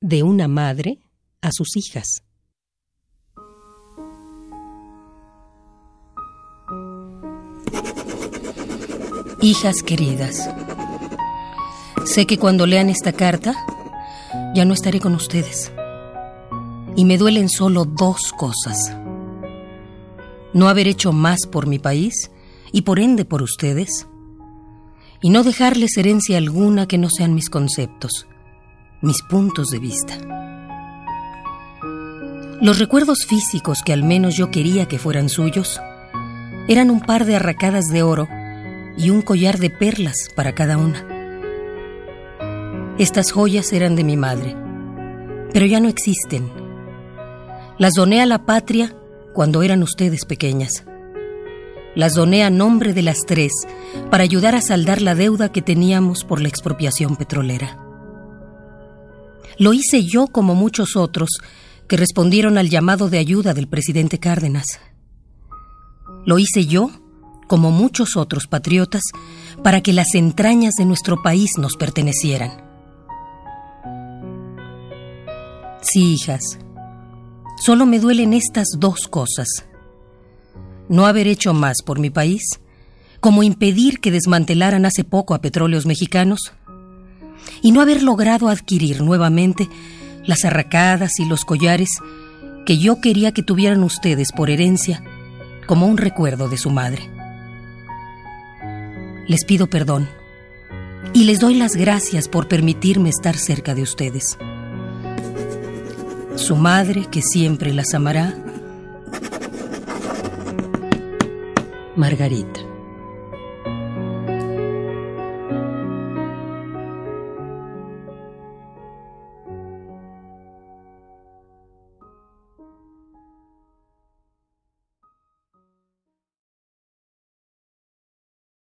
de una madre a sus hijas. Hijas queridas, sé que cuando lean esta carta ya no estaré con ustedes. Y me duelen solo dos cosas. No haber hecho más por mi país y por ende por ustedes. Y no dejarles herencia alguna que no sean mis conceptos mis puntos de vista. Los recuerdos físicos que al menos yo quería que fueran suyos eran un par de arracadas de oro y un collar de perlas para cada una. Estas joyas eran de mi madre, pero ya no existen. Las doné a la patria cuando eran ustedes pequeñas. Las doné a nombre de las tres para ayudar a saldar la deuda que teníamos por la expropiación petrolera. Lo hice yo como muchos otros que respondieron al llamado de ayuda del presidente Cárdenas. Lo hice yo como muchos otros patriotas para que las entrañas de nuestro país nos pertenecieran. Sí, hijas, solo me duelen estas dos cosas. No haber hecho más por mi país, como impedir que desmantelaran hace poco a petróleos mexicanos, y no haber logrado adquirir nuevamente las arracadas y los collares que yo quería que tuvieran ustedes por herencia como un recuerdo de su madre. Les pido perdón y les doy las gracias por permitirme estar cerca de ustedes. Su madre, que siempre las amará, Margarita.